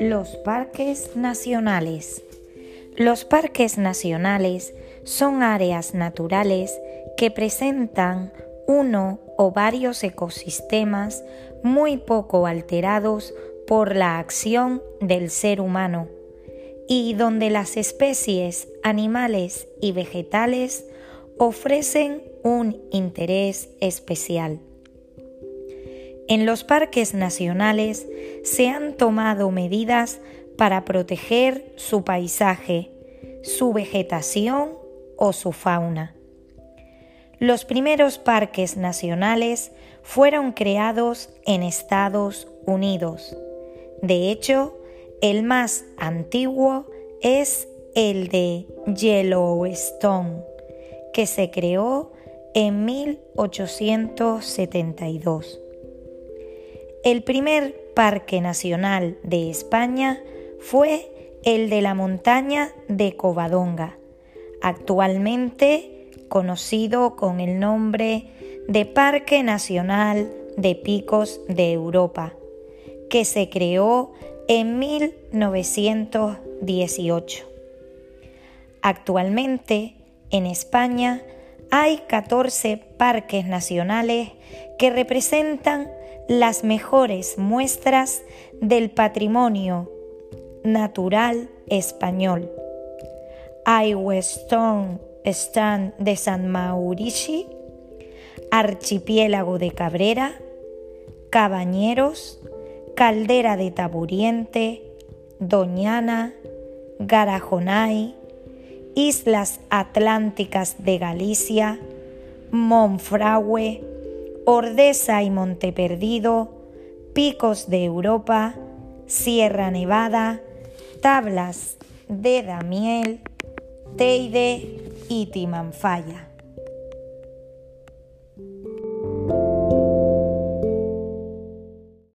Los parques nacionales. Los parques nacionales son áreas naturales que presentan uno o varios ecosistemas muy poco alterados por la acción del ser humano y donde las especies animales y vegetales ofrecen un interés especial. En los parques nacionales se han tomado medidas para proteger su paisaje, su vegetación o su fauna. Los primeros parques nacionales fueron creados en Estados Unidos. De hecho, el más antiguo es el de Yellowstone, que se creó en 1872. El primer parque nacional de España fue el de la montaña de Covadonga, actualmente conocido con el nombre de Parque Nacional de Picos de Europa, que se creó en 1918. Actualmente, en España, hay 14 parques nacionales que representan las mejores muestras del patrimonio natural español. Hay Weston Stand de San Maurici, Archipiélago de Cabrera, Cabañeros, Caldera de Taburiente, Doñana, Garajonay, Islas Atlánticas de Galicia, Monfragüe, Ordesa y Monteperdido, Picos de Europa, Sierra Nevada, Tablas de Damiel, Teide y Timanfaya.